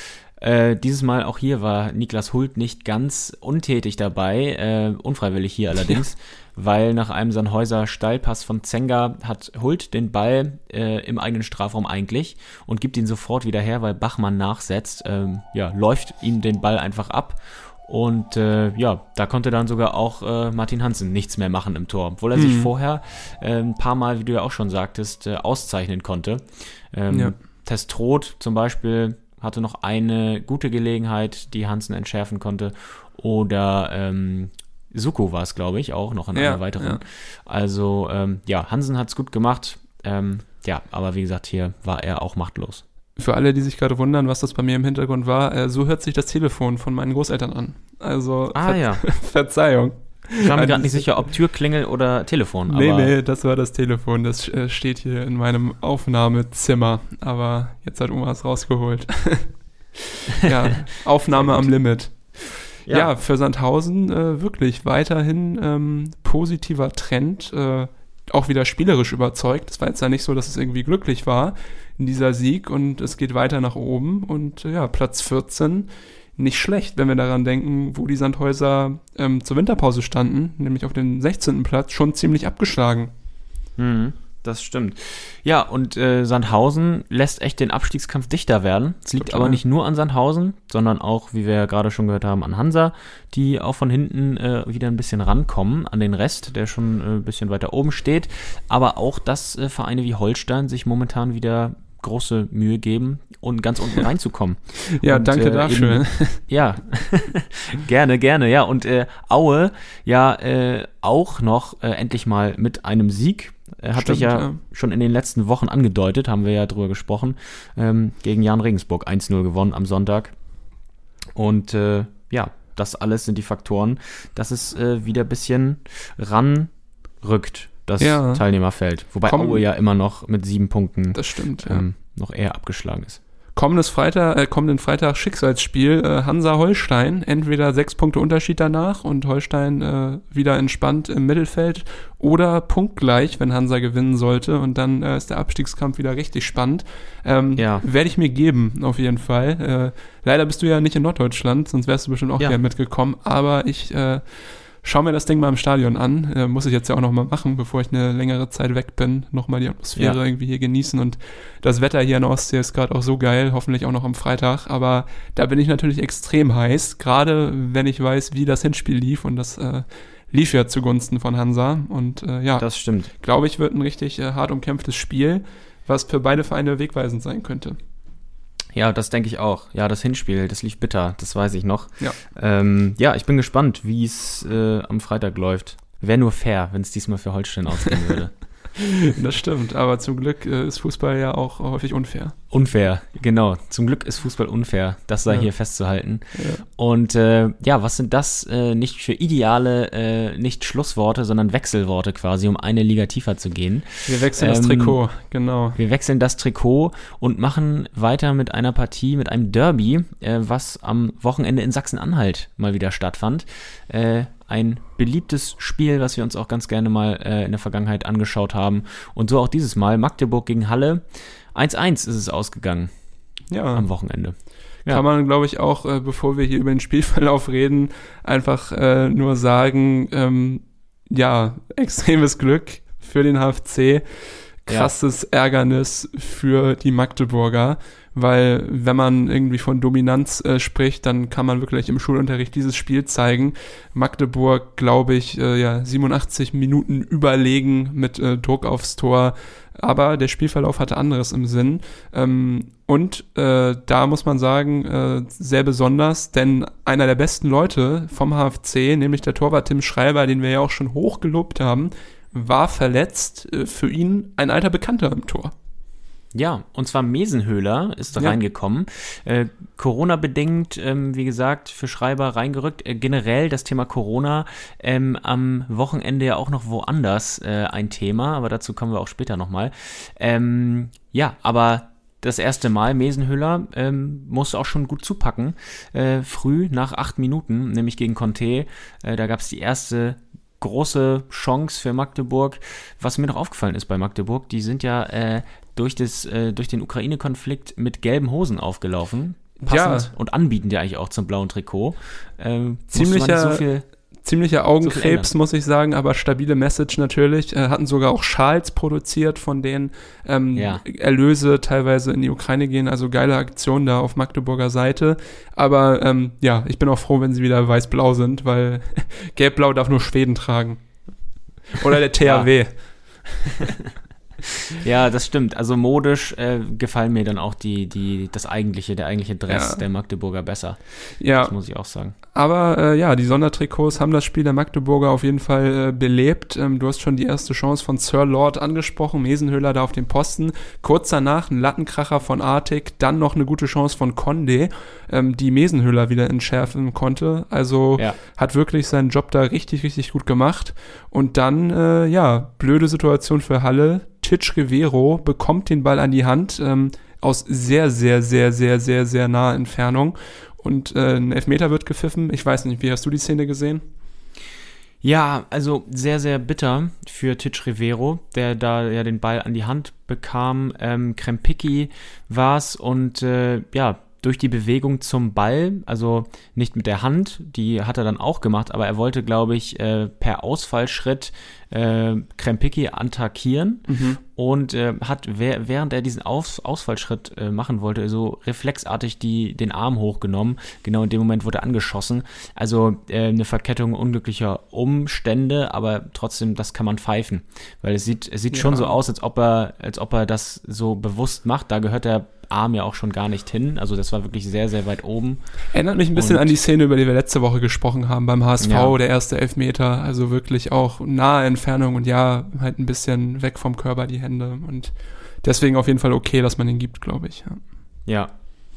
Äh, dieses Mal auch hier war Niklas Hult nicht ganz untätig dabei, äh, unfreiwillig hier allerdings, ja. weil nach einem Sandhäuser Steilpass von Zenga hat Hult den Ball äh, im eigenen Strafraum eigentlich und gibt ihn sofort wieder her, weil Bachmann nachsetzt. Ähm, ja, läuft ihm den Ball einfach ab und äh, ja, da konnte dann sogar auch äh, Martin Hansen nichts mehr machen im Tor, obwohl er mhm. sich vorher äh, ein paar Mal, wie du ja auch schon sagtest, äh, auszeichnen konnte. Ähm, ja. Testrot zum Beispiel hatte noch eine gute Gelegenheit, die Hansen entschärfen konnte. Oder ähm, Suko war es, glaube ich, auch noch in Ja, einer weiteren. ja. Also ähm, ja, Hansen hat es gut gemacht. Ähm, ja, aber wie gesagt, hier war er auch machtlos. Für alle, die sich gerade wundern, was das bei mir im Hintergrund war, äh, so hört sich das Telefon von meinen Großeltern an. Also Ah Ver ja, Verzeihung. ich war mir Also gerade nicht sicher, ob Türklingel oder Telefon. nee, aber nee, das war das Telefon. Das äh, steht hier in meinem Aufnahmezimmer. Aber jetzt hat Oma es rausgeholt. ja, Aufnahme am Limit. Ja, für Sandhausen äh, wirklich weiterhin ähm, positiver Trend. Äh, auch wieder spielerisch überzeugt. Es war jetzt ja nicht so, dass es irgendwie glücklich war in dieser Sieg und es geht weiter nach oben und äh, ja, Platz 14 nicht schlecht, wenn wir daran denken, wo die Sandhäuser ähm, zur Winterpause standen, nämlich auf dem 16. Platz, schon ziemlich abgeschlagen. Mhm, das stimmt. Ja, und äh, Sandhausen lässt echt den Abstiegskampf dichter werden. Es liegt aber nicht nur an Sandhausen, sondern auch, wie wir ja gerade schon gehört haben, an Hansa, die auch von hinten äh, wieder ein bisschen rankommen an den Rest, der schon äh, ein bisschen weiter oben steht. Aber auch, dass äh, Vereine wie Holstein sich momentan wieder große Mühe geben, um ganz unten reinzukommen. Ja, Und, danke äh, dafür. eben- Ja, gerne, gerne, ja. Und äh, Aue ja äh, auch noch äh, endlich mal mit einem Sieg. Äh, hat Stimmt, sich ja, ja. schon in den letzten Wochen angedeutet, haben wir ja drüber gesprochen. Ähm, gegen Jan Regensburg 1-0 gewonnen am Sonntag. Und äh, ja, das alles sind die Faktoren, dass es äh, wieder ein bisschen ranrückt, das Ja. Teilnehmerfeld. Wobei Komm- Aue ja immer noch mit sieben Punkten Das stimmt. Ja. ähm, noch eher abgeschlagen ist. Kommendes Freitag, äh, kommenden Freitag Schicksalsspiel äh, Hansa Holstein. Entweder sechs Punkte Unterschied danach und Holstein äh, wieder entspannt im Mittelfeld oder punktgleich, wenn Hansa gewinnen sollte und dann äh, ist der Abstiegskampf wieder richtig spannend. Ähm, Ja. Werde ich mir geben, auf jeden Fall. Äh, leider bist du ja nicht in Norddeutschland, sonst wärst du bestimmt auch Ja. gerne mitgekommen. Aber ich äh, schaue mir das Ding mal im Stadion an. Äh, muss ich jetzt ja auch nochmal machen, bevor ich eine längere Zeit weg bin. Nochmal die Atmosphäre Ja. irgendwie hier genießen. Und das Wetter hier in der Ostsee ist gerade auch so geil, hoffentlich auch noch am Freitag. Aber da bin ich natürlich extrem heiß, gerade wenn ich weiß, wie das Hinspiel lief. Und das äh, lief ja zugunsten von Hansa. Und äh, ja, Das stimmt. glaube ich, wird ein richtig äh, hart umkämpftes Spiel, was für beide Vereine wegweisend sein könnte. Ja, das denke ich auch. Ja, das Hinspiel, das lief bitter, das weiß ich noch. Ja. Ähm, ja, ich bin gespannt, wie es äh, am Freitag läuft. Wäre nur fair, wenn es diesmal für Holstein ausgehen würde. Das stimmt, aber zum Glück äh, ist Fußball ja auch häufig unfair. Unfair, genau. Zum Glück ist Fußball unfair. Das sei Ja. hier festzuhalten. Ja. Und äh, ja, was sind das äh, nicht für ideale, äh, nicht Schlussworte, sondern Wechselworte quasi, um eine Liga tiefer zu gehen? Wir wechseln das Ähm, Trikot, genau. Wir wechseln das Trikot und machen weiter mit einer Partie, mit einem Derby, äh, was am Wochenende in Sachsen-Anhalt mal wieder stattfand. Äh, ein beliebtes Spiel, was wir uns auch ganz gerne mal äh, in der Vergangenheit angeschaut haben. Und so auch dieses Mal. Magdeburg gegen Halle. 1-1 ist es ausgegangen Ja. am Wochenende. Ja. Kann man, glaube ich, auch, äh, bevor wir hier über den Spielverlauf reden, einfach äh, nur sagen, ähm, ja, extremes Glück für den HFC, krasses Ärgernis für die Magdeburger, weil wenn man irgendwie von Dominanz äh, spricht, dann kann man wirklich im Schulunterricht dieses Spiel zeigen. Magdeburg, glaube ich, äh, ja, 87 Minuten überlegen mit äh, Druck aufs Tor, aber der Spielverlauf hatte anderes im Sinn. Ähm, und äh, da muss man sagen, äh, sehr besonders, denn einer der besten Leute vom HFC, nämlich der Torwart Tim Schreiber, den wir ja auch schon hoch gelobt haben, war verletzt. Äh, für ihn ein alter Bekannter im Tor. Ja, und zwar Mesenhöhler ist da Ja. reingekommen. Äh, Corona-bedingt, ähm, wie gesagt, für Schreiber reingerückt. Äh, generell das Thema Corona ähm, am Wochenende ja auch noch woanders äh, ein Thema, aber dazu kommen wir auch später nochmal. Ähm, ja, aber das erste Mal Mesenhöhler ähm, musste auch schon gut zupacken. Äh, früh nach acht Minuten, nämlich gegen Conte. Äh, da gab es die erste große Chance für Magdeburg. Was mir noch aufgefallen ist bei Magdeburg, die sind ja äh, durch, das, äh, durch den Ukraine-Konflikt mit gelben Hosen aufgelaufen. Passend Ja. und anbietend ja eigentlich auch zum blauen Trikot. Ähm, Ziemlicher- nicht so viel Ziemlicher Augenkrebs, muss ich sagen, aber stabile Message natürlich. Äh, hatten sogar auch Schals produziert, von denen ähm, Ja. Erlöse teilweise in die Ukraine gehen. Also geile Aktion da auf Magdeburger Seite. Aber ähm, ja, ich bin auch froh, wenn sie wieder weiß-blau sind, weil gelb-blau darf nur Schweden tragen. Oder der THW. Ja, das stimmt. Also modisch äh, gefallen mir dann auch die, die, das eigentliche, der eigentliche Dress Ja. der Magdeburger besser. Ja, Das muss ich auch sagen. Aber äh, ja, die Sondertrikots haben das Spiel der Magdeburger auf jeden Fall äh, belebt. Ähm, du hast schon die erste Chance von Sir Lord angesprochen, Mesenhöhler da auf dem Posten. Kurz danach ein Lattenkracher von Artig, dann noch eine gute Chance von Conde, ähm, die Mesenhöhler wieder entschärfen konnte. Also Ja. hat wirklich seinen Job da richtig, richtig gut gemacht. Und dann, äh, ja, blöde Situation für Halle. Titschke Vero bekommt den Ball an die Hand ähm, aus sehr, sehr, sehr, sehr, sehr, sehr naher Entfernung. Und äh, ein Elfmeter wird gepfiffen. Ich weiß nicht, wie hast du die Szene gesehen? Ja, also sehr, sehr bitter für Titsch Rivero, der da ja den Ball an die Hand bekam. Ähm, Krempicki war es und äh, ja, durch die Bewegung zum Ball, also nicht mit der Hand, die hat er dann auch gemacht, aber er wollte, glaube ich, äh, per Ausfallschritt äh, Krempicki attackieren und äh, hat, während er diesen Aus Ausfallschritt äh, machen wollte, so reflexartig die, den Arm hochgenommen. Genau in dem Moment wurde er angeschossen. Also äh, eine Verkettung unglücklicher Umstände, aber trotzdem, das kann man pfeifen. Weil es sieht, es sieht schon Ja. so aus, als ob er, als ob er das so bewusst macht. Da gehört der Arm ja auch schon gar nicht hin. Also das war wirklich sehr, sehr weit oben. Erinnert mich ein bisschen Und- an die Szene, über die wir letzte Woche gesprochen haben beim HSV, Ja. der erste Elfmeter. Also wirklich auch nahe Entfernung und ja, halt ein bisschen weg vom Körper die Hände. Und deswegen auf jeden Fall okay, dass man den gibt, glaube ich. Ja. Ja,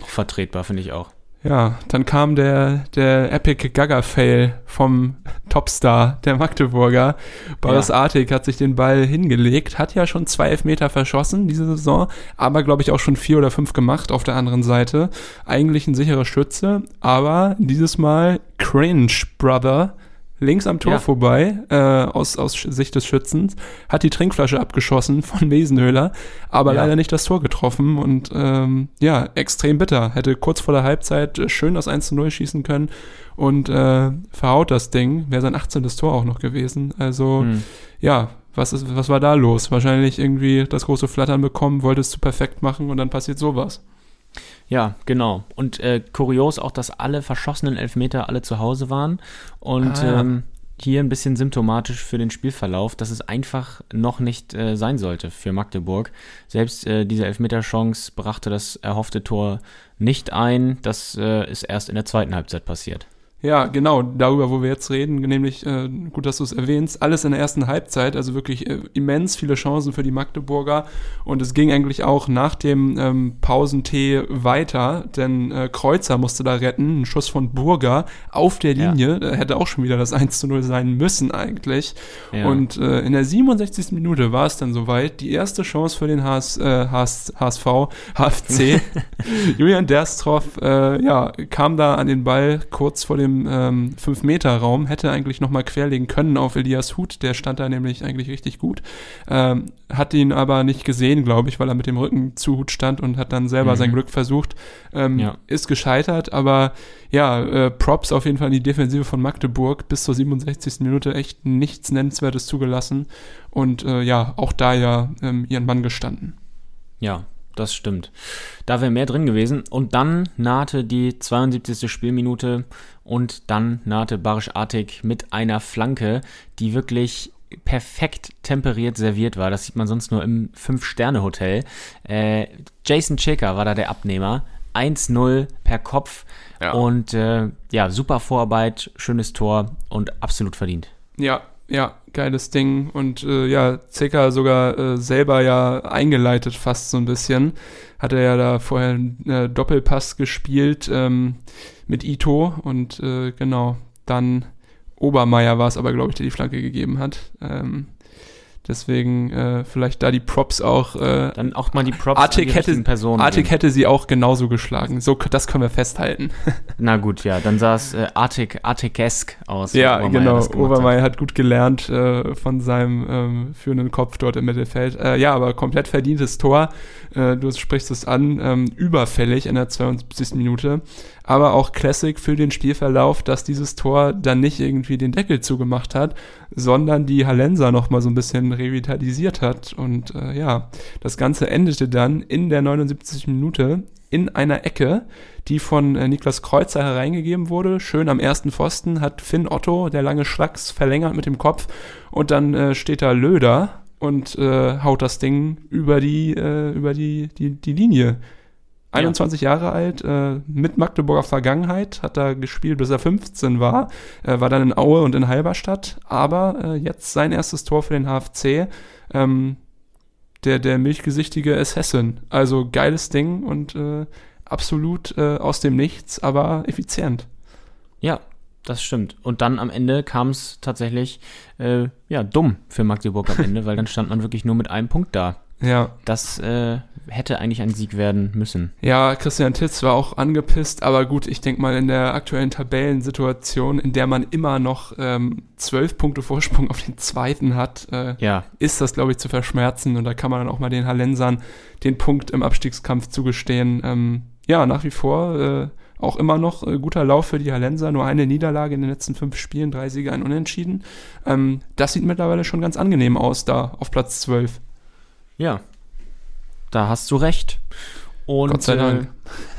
vertretbar, finde ich auch. Ja, dann kam der, der Epic Gaga-Fail vom Topstar der Magdeburger. Boris Artig hat sich den Ball hingelegt, hat ja schon zwei Elfmeter verschossen diese Saison, aber glaube ich auch schon vier oder fünf gemacht auf der anderen Seite. Eigentlich ein sicherer Schütze, aber dieses Mal Cringe Brother links am Tor Ja. vorbei, äh, aus, aus Sicht des Schützens, hat die Trinkflasche abgeschossen von Mesenhöhler, aber Ja. leider nicht das Tor getroffen und ähm, ja, extrem bitter. Hätte kurz vor der Halbzeit äh, schön das 1 zu 0 schießen können und äh, verhaut das Ding. Wäre sein 18. Tor auch noch gewesen. Also Hm. ja, was, ist, was war da los? Wahrscheinlich irgendwie das große Flattern bekommen, wollte es zu perfekt machen und dann passiert sowas. Ja, genau. Und äh, kurios auch, dass alle verschossenen Elfmeter alle zu Hause waren. Und Ah, ähm, hier ein bisschen symptomatisch für den Spielverlauf, dass es einfach noch nicht äh, sein sollte für Magdeburg. Selbst äh, diese Elfmeterchance brachte das erhoffte Tor nicht ein. Das äh, ist erst in der zweiten Halbzeit passiert. Ja, genau, darüber, wo wir jetzt reden, nämlich, äh, gut, dass du es erwähnst, alles in der ersten Halbzeit, also wirklich äh, immens viele Chancen für die Magdeburger und es ging eigentlich auch nach dem ähm, Pausentee weiter, denn äh, Kreuzer musste da retten, ein Schuss von Burger auf der Ja. Linie, da hätte auch schon wieder das 1 zu 0 sein müssen eigentlich Ja. und äh, in der 67. Minute war es dann soweit, die erste Chance für den HS, HS, HSV, HFC, Julian Derstrov, äh, ja, kam da an den Ball kurz vor dem ähm, 5-Meter-Raum, hätte eigentlich nochmal querlegen können auf Elias Huth, der stand da nämlich eigentlich richtig gut, ähm, hat ihn aber nicht gesehen, glaube ich, weil er mit dem Rücken zu Huth stand und hat dann selber Mhm. sein Glück versucht, ähm, Ja. ist gescheitert, aber ja, äh, Props auf jeden Fall in die Defensive von Magdeburg, bis zur 67. Minute echt nichts Nennenswertes zugelassen und äh, ja, auch da ja ähm, ihren Mann gestanden. Ja, das stimmt. Da wäre mehr drin gewesen. Und dann nahte die 72. Spielminute und dann nahte Barisch Artig mit einer Flanke, die wirklich perfekt temperiert serviert war. Das sieht man sonst nur im Fünf-Sterne-Hotel. Äh, Jason Checker war da der Abnehmer. 1-0 per Kopf. Ja. Und äh, ja, super Vorarbeit, schönes Tor und absolut verdient. Ja, ja, geiles Ding. Und äh, ja, Zeka sogar äh, selber ja eingeleitet fast so ein bisschen. Hat er ja da vorher einen äh, Doppelpass gespielt ähm, mit Ito und äh, genau, dann Obermeier war es aber, glaube ich, der die Flanke gegeben hat. Ähm, deswegen äh, vielleicht da die Props auch. Äh, Dann auch mal die Props Artig an die hätte, Personen. Artig geben. hätte sie auch genauso geschlagen. So, das können wir festhalten. Na gut, ja, dann sah es äh, Artig, Artigesk aus. Ja, Obermeier genau. gemacht hat. Obermeier hat gut gelernt äh, von seinem ähm, führenden Kopf dort im Mittelfeld. Äh, ja, aber komplett verdientes Tor. Äh, du sprichst es an. Ähm, überfällig in der 72. Minute. Aber auch Classic für den Spielverlauf, dass dieses Tor dann nicht irgendwie den Deckel zugemacht hat, sondern die Hallenser noch mal so ein bisschen revitalisiert hat. Und äh, ja, das Ganze endete dann in der 79. Minute in einer Ecke, die von äh, Niklas Kreuzer hereingegeben wurde. Schön am ersten Pfosten hat Finn Otto, der lange Schlacks, verlängert mit dem Kopf. Und dann äh, steht da Löder und äh, haut das Ding über die, äh, über die, die, die Linie. 21 ja. Jahre alt, äh, mit Magdeburger Vergangenheit, hat da gespielt, bis er 15 war, äh, war dann in Aue und in Halberstadt, aber äh, jetzt sein erstes Tor für den HFC. Ähm, der, der milchgesichtige Hessen. Also geiles Ding und äh, absolut äh, aus dem Nichts, aber effizient. Ja, das stimmt. Und dann am Ende kam es tatsächlich äh, ja dumm für Magdeburg am Ende, weil dann stand man wirklich nur mit einem Punkt da. Ja. Das äh, hätte eigentlich ein Sieg werden müssen. Ja, Christian Titz war auch angepisst, aber gut, ich denke mal in der aktuellen Tabellensituation, in der man immer noch ähm, zwölf Punkte Vorsprung auf den zweiten hat, äh, ja. ist das, glaube ich, zu verschmerzen und da kann man dann auch mal den Hallensern den Punkt im Abstiegskampf zugestehen. Ähm, ja, nach wie vor äh, auch immer noch äh, guter Lauf für die Hallenser, nur eine Niederlage in den letzten fünf Spielen, drei Siege, ein Unentschieden. Ähm, das sieht mittlerweile schon ganz angenehm aus da auf Platz zwölf. Ja, da hast du recht. Und, Gott sei Dank.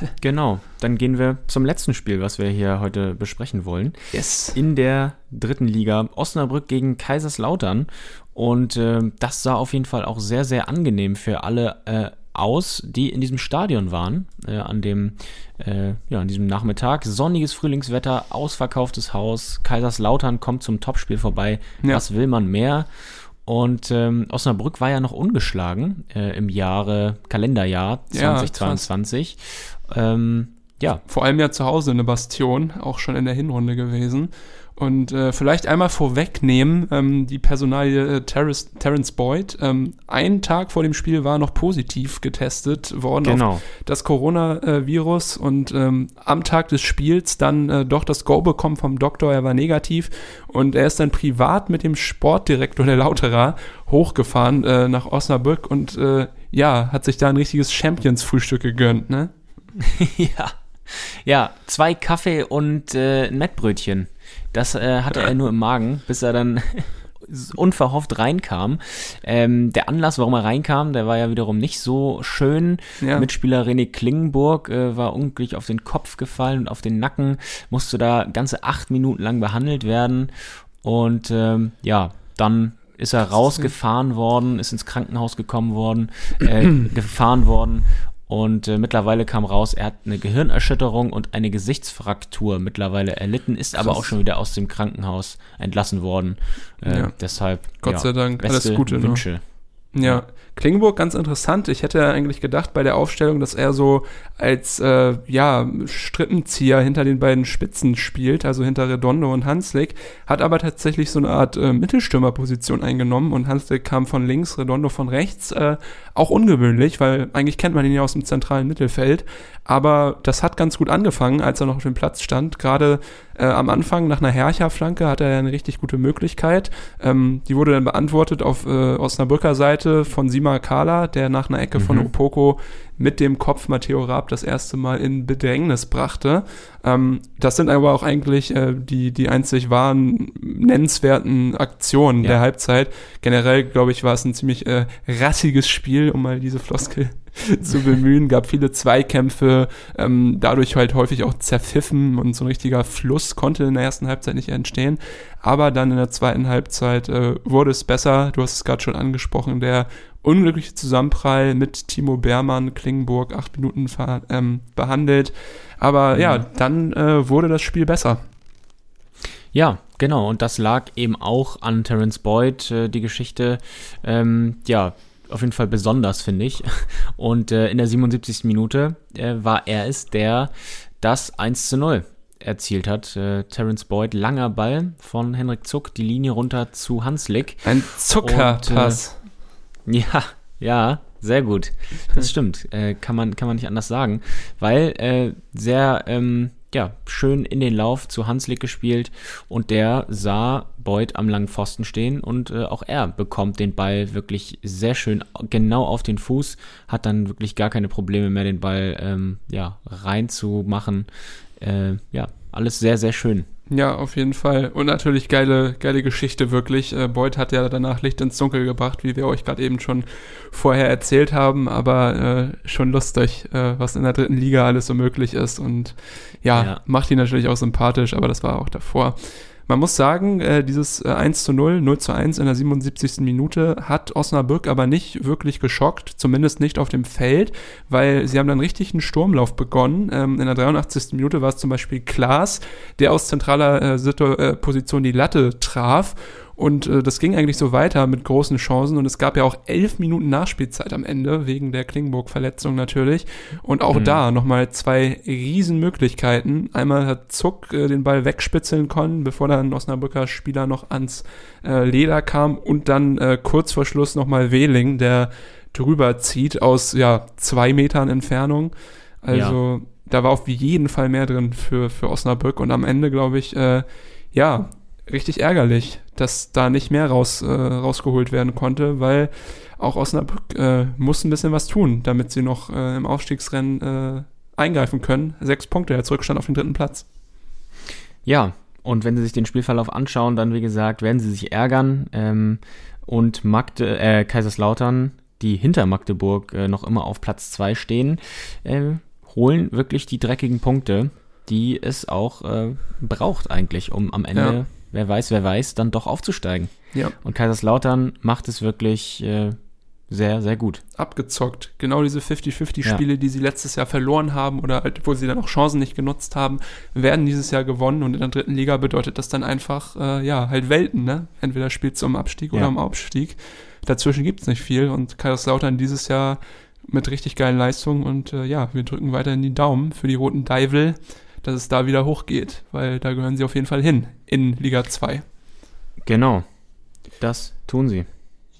Äh, genau, dann gehen wir zum letzten Spiel, was wir hier heute besprechen wollen. Yes. In der dritten Liga Osnabrück gegen Kaiserslautern. Und äh, das sah auf jeden Fall auch sehr, sehr angenehm für alle äh, aus, die in diesem Stadion waren, äh, an dem, äh, ja, an diesem Nachmittag. Sonniges Frühlingswetter, ausverkauftes Haus. Kaiserslautern kommt zum Topspiel vorbei. Ja. Was will man mehr? Und ähm, Osnabrück war ja noch ungeschlagen äh, im Jahre, Kalenderjahr 2022. Ja, ähm, ja. Vor allem ja zu Hause eine Bastion, auch schon in der Hinrunde gewesen. Und äh, vielleicht einmal vorwegnehmen, ähm, die Personalie äh, Terrence, Terrence Boyd, ähm, einen Tag vor dem Spiel war noch positiv getestet worden genau. auf das Coronavirus und ähm, am Tag des Spiels dann äh, doch das Go bekommen vom Doktor, er war negativ und er ist dann privat mit dem Sportdirektor der Lauterer hochgefahren äh, nach Osnabrück und äh, ja, hat sich da ein richtiges Champions-Frühstück gegönnt, ne? ja. Ja, zwei Kaffee und äh, ein Mettbrötchen. Das äh, hatte er nur im Magen, bis er dann unverhofft reinkam. Ähm, der Anlass, warum er reinkam, der war ja wiederum nicht so schön. Ja. Mitspieler René Klingenburg äh, war unglücklich auf den Kopf gefallen und auf den Nacken, musste da ganze acht Minuten lang behandelt werden. Und ähm, ja, dann ist er rausgefahren worden, ist ins Krankenhaus gekommen worden, äh, gefahren worden und äh, mittlerweile kam raus, er hat eine Gehirnerschütterung und eine Gesichtsfraktur mittlerweile erlitten, ist Krass. aber auch schon wieder aus dem Krankenhaus entlassen worden. Äh, ja. Deshalb. Gott ja, sei Dank, alles Gute. Wünsche. Ne? Ja, Klingenburg ganz interessant. Ich hätte eigentlich gedacht bei der Aufstellung, dass er so als äh, ja Strippenzieher hinter den beiden Spitzen spielt, also hinter Redondo und Hanslik, hat aber tatsächlich so eine Art äh, Mittelstürmerposition eingenommen und Hanslik kam von links, Redondo von rechts. Äh, auch ungewöhnlich, weil eigentlich kennt man ihn ja aus dem zentralen Mittelfeld. Aber das hat ganz gut angefangen, als er noch auf dem Platz stand. Gerade äh, am Anfang nach einer Hercher-Flanke hatte er eine richtig gute Möglichkeit. Ähm, die wurde dann beantwortet auf äh, Osnabrücker Seite von Sima Kala, der nach einer Ecke mhm. von Opoko mit dem Kopf Matteo Raab das erste Mal in Bedrängnis brachte. Ähm, das sind aber auch eigentlich äh, die, die einzig wahren nennenswerten Aktionen ja. der Halbzeit. Generell, glaube ich, war es ein ziemlich äh, rassiges Spiel, um mal diese Floskel zu bemühen. Gab viele Zweikämpfe, ähm, dadurch halt häufig auch zerpfiffen und so ein richtiger Fluss konnte in der ersten Halbzeit nicht entstehen. Aber dann in der zweiten Halbzeit äh, wurde es besser. Du hast es gerade schon angesprochen, der unglückliche Zusammenprall mit Timo Beermann, Klingenburg, acht Minuten ähm, behandelt. Aber mhm. ja, dann äh, wurde das Spiel besser. Ja, genau. Und das lag eben auch an Terence Boyd, äh, die Geschichte. Ähm, ja, auf jeden Fall besonders, finde ich. Und äh, in der 77. Minute äh, war er es, der das 1 zu 0 erzielt hat. Äh, Terence Boyd, langer Ball von Henrik Zuck, die Linie runter zu Hanslick. Ein Zuckerpass. Ja, ja, sehr gut. Das stimmt. Äh, kann, man, kann man nicht anders sagen. Weil äh, sehr ähm, ja, schön in den Lauf zu Hanslick gespielt und der sah Boyd am langen Pfosten stehen und äh, auch er bekommt den Ball wirklich sehr schön genau auf den Fuß, hat dann wirklich gar keine Probleme mehr, den Ball ähm, ja, reinzumachen. Äh, ja, alles sehr, sehr schön. Ja, auf jeden Fall. Und natürlich geile, geile Geschichte wirklich. Äh, Boyd hat ja danach Licht ins Dunkel gebracht, wie wir euch gerade eben schon vorher erzählt haben, aber äh, schon lustig, äh, was in der dritten Liga alles so möglich ist. Und ja, ja, macht ihn natürlich auch sympathisch, aber das war auch davor. Man muss sagen, äh, dieses äh, 1 zu 0, 0 zu 1 in der 77. Minute hat Osnabrück aber nicht wirklich geschockt, zumindest nicht auf dem Feld, weil sie haben dann richtig einen Sturmlauf begonnen. Ähm, in der 83. Minute war es zum Beispiel Klaas, der aus zentraler äh, äh, Position die Latte traf und äh, das ging eigentlich so weiter mit großen Chancen. Und es gab ja auch elf Minuten Nachspielzeit am Ende, wegen der Klingburg-Verletzung natürlich. Und auch mhm. da nochmal zwei Riesenmöglichkeiten. Einmal hat Zuck äh, den Ball wegspitzeln können, bevor dann ein Osnabrücker Spieler noch ans äh, Leder kam. Und dann äh, kurz vor Schluss nochmal Wehling, der drüber zieht aus ja, zwei Metern Entfernung. Also ja. da war auf jeden Fall mehr drin für, für Osnabrück. Und am Ende, glaube ich, äh, ja, richtig ärgerlich, dass da nicht mehr raus, äh, rausgeholt werden konnte, weil auch Osnabrück äh, muss ein bisschen was tun, damit sie noch äh, im Aufstiegsrennen äh, eingreifen können. Sechs Punkte, der Zurückstand auf den dritten Platz. Ja, und wenn Sie sich den Spielverlauf anschauen, dann wie gesagt, werden Sie sich ärgern. Ähm, und Magde, äh, Kaiserslautern, die hinter Magdeburg äh, noch immer auf Platz 2 stehen, holen wirklich die dreckigen Punkte, die es auch braucht eigentlich, um am Ende ja wer weiß, wer weiß, dann doch aufzusteigen. Ja. Und Kaiserslautern macht es wirklich äh, sehr, sehr gut. Abgezockt. Genau diese 50-50-Spiele, ja. die sie letztes Jahr verloren haben oder halt, wo sie dann auch Chancen nicht genutzt haben, werden dieses Jahr gewonnen und in der dritten Liga bedeutet das dann einfach, äh, ja, halt Welten, ne? Entweder spielt es um Abstieg ja. oder um Aufstieg. Dazwischen gibt es nicht viel und Kaiserslautern dieses Jahr mit richtig geilen Leistungen und äh, ja, wir drücken weiterhin die Daumen für die Roten Deivel dass es da wieder hochgeht, weil da gehören sie auf jeden Fall hin in Liga 2. Genau, das tun sie.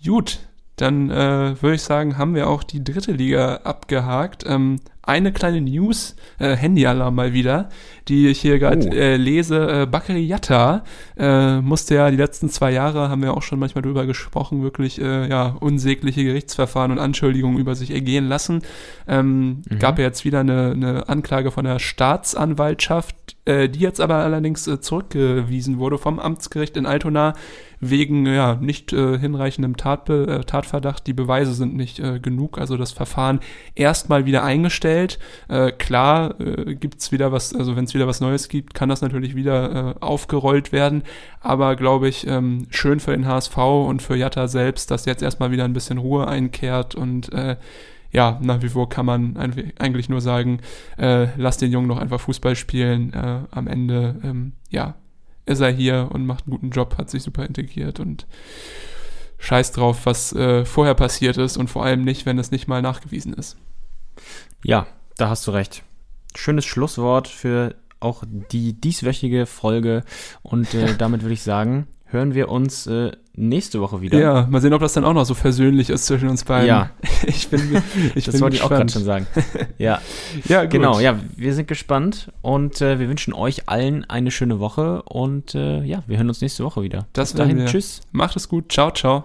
Gut, dann äh, würde ich sagen, haben wir auch die dritte Liga abgehakt. Ähm, eine kleine News, äh, Handyalarm mal wieder, die ich hier gerade oh. äh, lese. Äh, Bakary Yatta äh, musste ja die letzten zwei Jahre, haben wir auch schon manchmal drüber gesprochen, wirklich äh, ja unsägliche Gerichtsverfahren und Anschuldigungen über sich ergehen lassen. Ähm, mhm. Gab ja jetzt wieder eine, eine Anklage von der Staatsanwaltschaft, äh, die jetzt aber allerdings äh, zurückgewiesen wurde vom Amtsgericht in Altona wegen ja nicht äh, hinreichendem Tatbe äh, Tatverdacht. Die Beweise sind nicht äh, genug, also das Verfahren erstmal wieder eingestellt. Äh, klar äh, gibt's wieder was, also wenn es wieder was Neues gibt, kann das natürlich wieder äh, aufgerollt werden. Aber glaube ich, ähm, schön für den HSV und für Jatta selbst, dass jetzt erstmal wieder ein bisschen Ruhe einkehrt und äh, ja, nach wie vor kann man eigentlich nur sagen, äh, lass den Jungen doch einfach Fußball spielen. Äh, am Ende, ähm, ja, ist er hier und macht einen guten Job, hat sich super integriert und scheiß drauf, was äh, vorher passiert ist und vor allem nicht, wenn es nicht mal nachgewiesen ist. Ja, da hast du recht. Schönes Schlusswort für auch die dieswöchige Folge und äh, damit würde ich sagen, hören wir uns äh, nächste Woche wieder. Ja, mal sehen, ob das dann auch noch so versöhnlich ist zwischen uns beiden. Ja, ich bin, ich das bin wollte gespannt. ich auch gerade schon sagen. Ja, ja gut. genau. Ja, wir sind gespannt und äh, wir wünschen euch allen eine schöne Woche und äh, ja, wir hören uns nächste Woche wieder. Das Bis dahin, wir. tschüss. Macht es gut. Ciao, ciao.